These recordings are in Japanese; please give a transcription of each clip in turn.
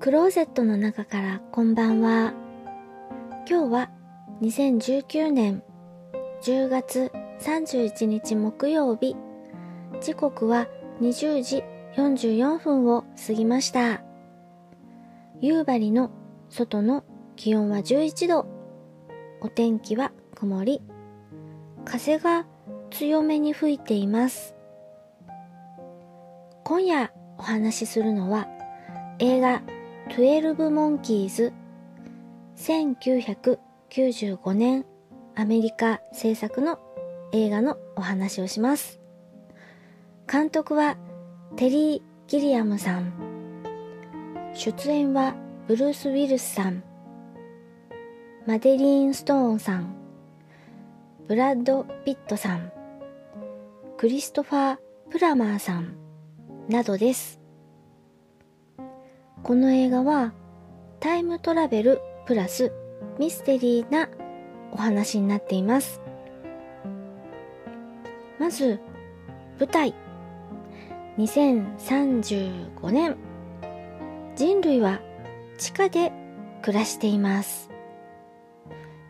クローゼットの中からこんばんは。今日は2019年10月31日木曜日。時刻は20時44分を過ぎました。夕張の外の気温は11度。お天気は曇り。風が強めに吹いています。今夜お話しするのは映画12モンキーズ1995年アメリカ制作の映画のお話をします。監督はテリー・ギリアムさん。出演はブルース・ウィルスさん。マデリーン・ストーンさん。ブラッド・ピットさん。クリストファー・プラマーさん。などです。この映画はタイムトラベルプラスミステリーなお話になっています。まず、舞台。2035年。人類は地下で暮らしています。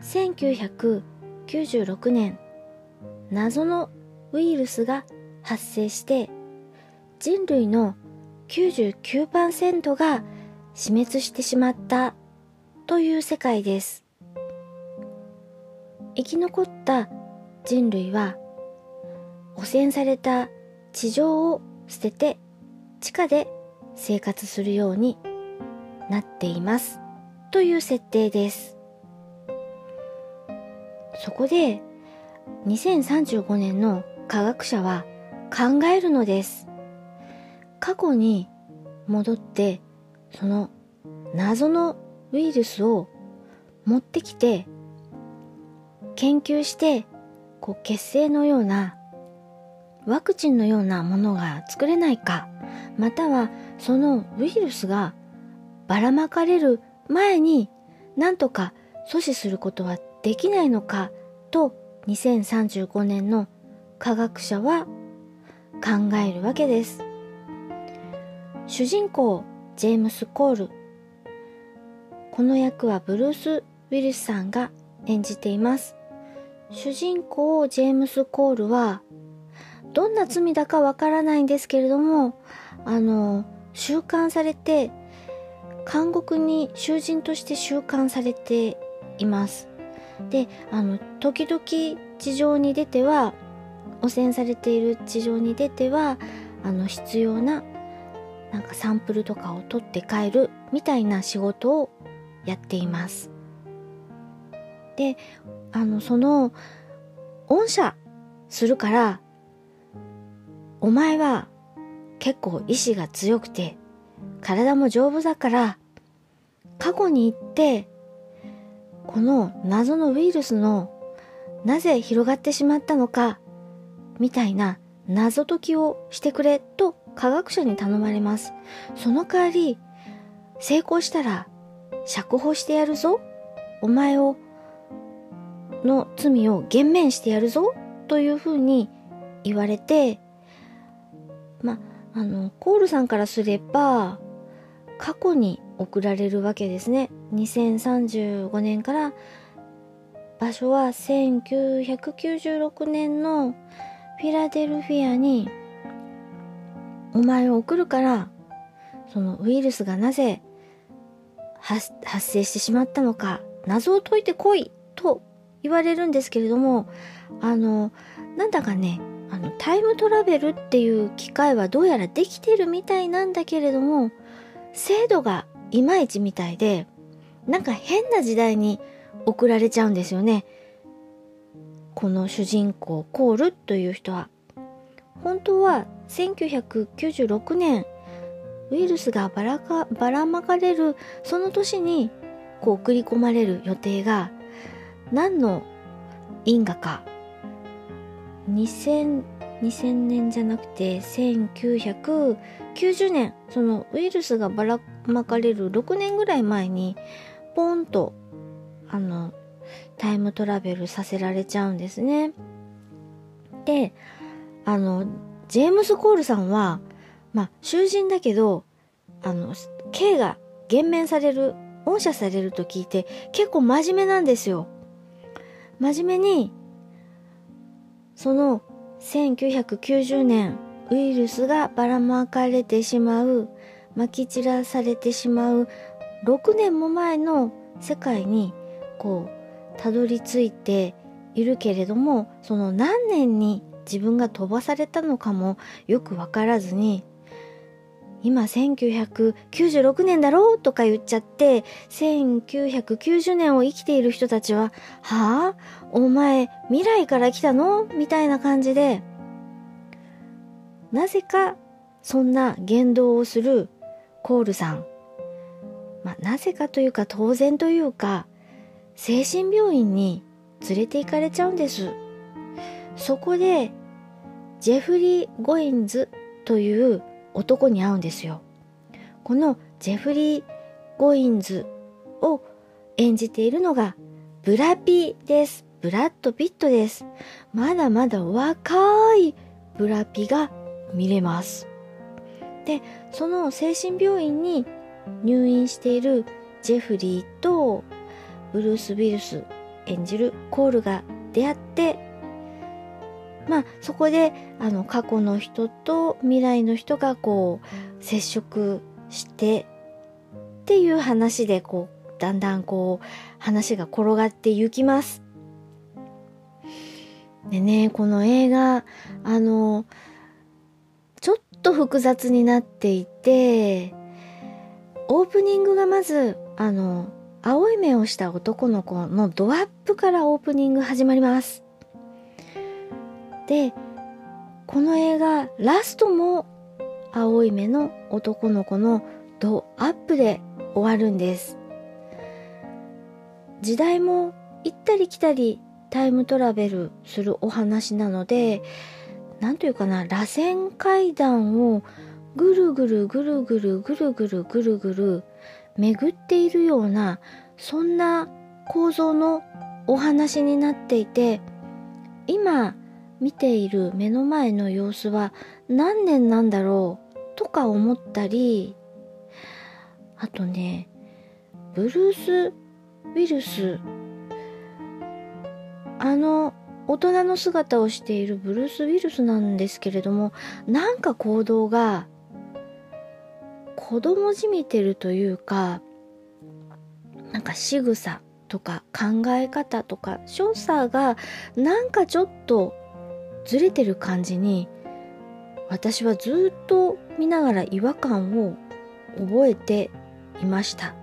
1996年、謎のウイルスが発生して人類の99%が死滅してしまったという世界です。生き残った人類は汚染された地上を捨てて地下で生活するようになっていますという設定です。そこで2035年の科学者は考えるのです。過去に戻ってその謎のウイルスを持ってきて研究してこう血清のようなワクチンのようなものが作れないかまたはそのウイルスがばらまかれる前に何とか阻止することはできないのかと2035年の科学者は考えるわけです。主人公ジェームス・コール。この役はブルース・ウィルスさんが演じています。主人公ジェームス・コールはどんな罪だかわからないんですけれどもあの収監されて監獄に囚人として収監されています。であの時々地上に出ては汚染されている地上に出てはあの必要ななんかサンプルとかを取って帰るみたいな仕事をやっています。で、あの、その、御社するから、お前は結構意志が強くて、体も丈夫だから、過去に行って、この謎のウイルスのなぜ広がってしまったのか、みたいな謎解きをしてくれと科学者に頼まれます。その代わり、成功したら釈放してやるぞ。お前を、の罪を減免してやるぞ。というふうに言われて、ま、あの、コールさんからすれば、過去に送られるわけですね。2035年から場所は1996年のフィラデルフィアにお前を送るから、そのウイルスがなぜ発生してしまったのか、謎を解いてこいと言われるんですけれども、あの、なんだかね、あの、タイムトラベルっていう機械はどうやらできてるみたいなんだけれども、精度がいまいちみたいで、なんか変な時代に送られちゃうんですよね。この主人公コールという人は。本当は1996年ウイルスがばらかばらまかれるその年にこう送り込まれる予定が何の因果か。2000 2000年じゃなくて1990年そのウイルスがばらまかれる6年ぐらい前にポンとあのタイムトラベルさせられちゃうんですね。であのジェームス・コールさんは、まあ、囚人だけど、あの、刑が減免される、恩赦されると聞いて結構真面目なんですよ。真面目に、その1990年ウイルスがばらまかれてしまう、まき散らされてしまう6年も前の世界にこうたどり着いているけれどもその何年に自分が飛ばされたのかもよくわからずに今1996年だろうとか言っちゃって1990年を生きている人たちははあ？お前未来から来たの？みたいな感じでなぜかそんな言動をするコールさん。まあ、なぜかというか当然というか精神病院に連れて行かれちゃうんです。そこでジェフリー・ゴインズという男に会うんですよ。このジェフリー・ゴインズを演じているのがブラピです。ブラッド・ピットです。まだまだ若いブラピが見れます。でその精神病院に入院しているジェフリーとブルース・ウィルス演じるコールが出会ってまあそこであの過去の人と未来の人がこう接触してっていう話でこうだんだんこう話が転がっていきます。でねこの映画あのちょっと複雑になっていてオープニングがまず、あの、青い目をした男の子のドアップからオープニング始まります。で、この映画、ラストも青い目の男の子のドアップで終わるんです。時代も行ったり来たりタイムトラベルするお話なので、なんというかな、螺旋階段をぐるぐるぐるぐるぐるぐるぐるぐる巡っているようなそんな構造のお話になっていて今見ている目の前の様子は何年なんだろうとか思ったりあとねブルース・ウィルス。あの大人の姿をしているブルース・ウィルスなんですけれどもなんか行動が子供じみてるというかなんか仕草とか考え方とか所作がなんかちょっとずれてる感じに私はずっと見ながら違和感を覚えていました。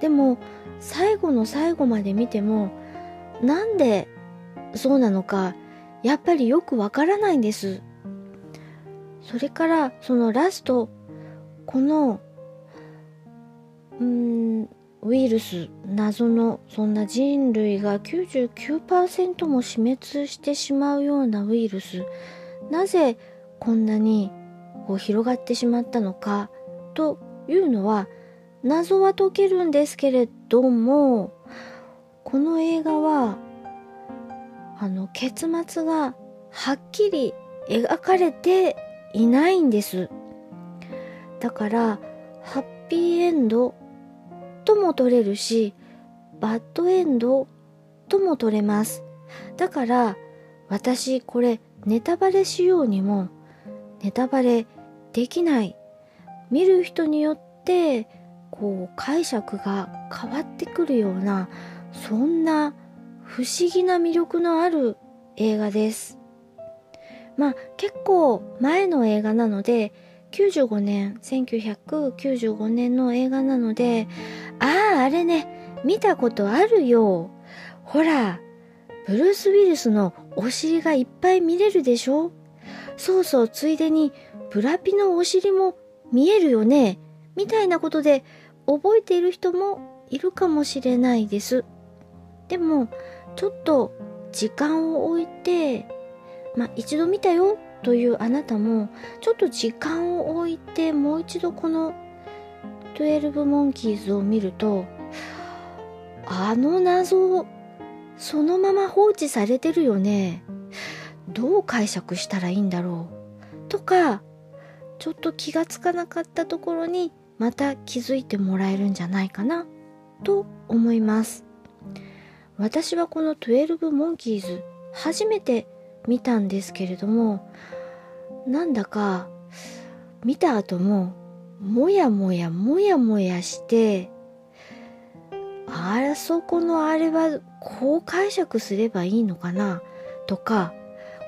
でも最後の最後まで見てもなんでそうなのかやっぱりよくわからないんです。それからそのラストこのうんウイルス謎のそんな人類が99%も死滅してしまうようなウイルスなぜこんなにこう広がってしまったのかというのは謎は解けるんですけれどもこの映画はあの結末がはっきり描かれていないんです。だからハッピーエンドとも取れるしバッドエンドとも取れます。だから私これネタバレしようにもネタバレできない。見る人によってこう解釈が変わってくるようなそんな不思議な魅力のある映画です。まあ結構前の映画なので95年、1995年の映画なので、ああ、あれね、見たことあるよ。ほら、ブルース・ウィルスのお尻がいっぱい見れるでしょ？そうそう、ついでに、ブラピのお尻も見えるよね。みたいなことで覚えている人もいるかもしれないです。でも、ちょっと時間を置いて、まあ一度見たよというあなたもちょっと時間を置いてもう一度この12モンキーズを見るとあの謎そのまま放置されてるよね。どう解釈したらいいんだろう。とかちょっと気がつかなかったところにまた気づいてもらえるんじゃないかな。と思います。私はこの12モンキーズ初めて見たんですけれどもなんだか見た後ももやもやもやもやしてあそこのあれはこう解釈すればいいのかな？とか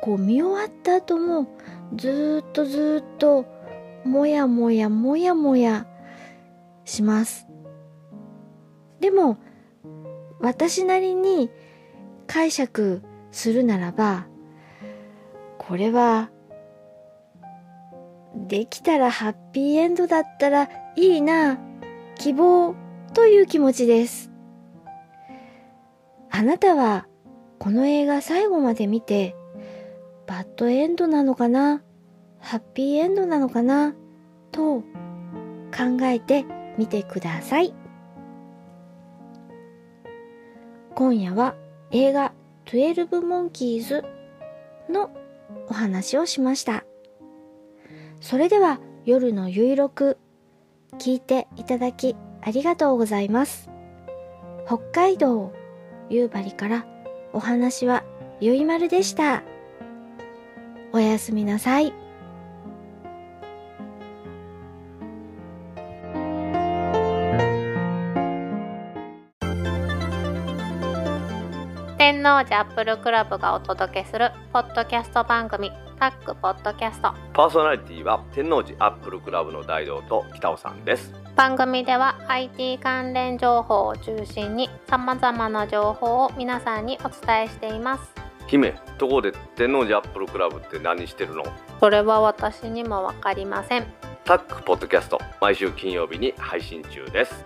こう見終わった後もずっとずっともやもやもやもやします。でも私なりに解釈するならばこれはできたらハッピーエンドだったらいいな希望という気持ちですあなたはこの映画最後まで見てバッドエンドなのかなハッピーエンドなのかなと考えてみてください。今夜は映画12モンキーズのお話をしました。それでは夜のゆいろく聞いていただきありがとうございます。北海道夕張からお話はゆいまるでした。おやすみなさい。天王寺アップルクラブがお届けするポッドキャスト番組タックポッドキャスト。パーソナリティは天王寺アップルクラブの大道と北尾さんです。番組では IT 関連情報を中心に様々な情報を皆さんにお伝えしています。姫ところで天王寺アップルクラブって何してるの？それは私にもわかりません。タックポッドキャスト毎週金曜日に配信中です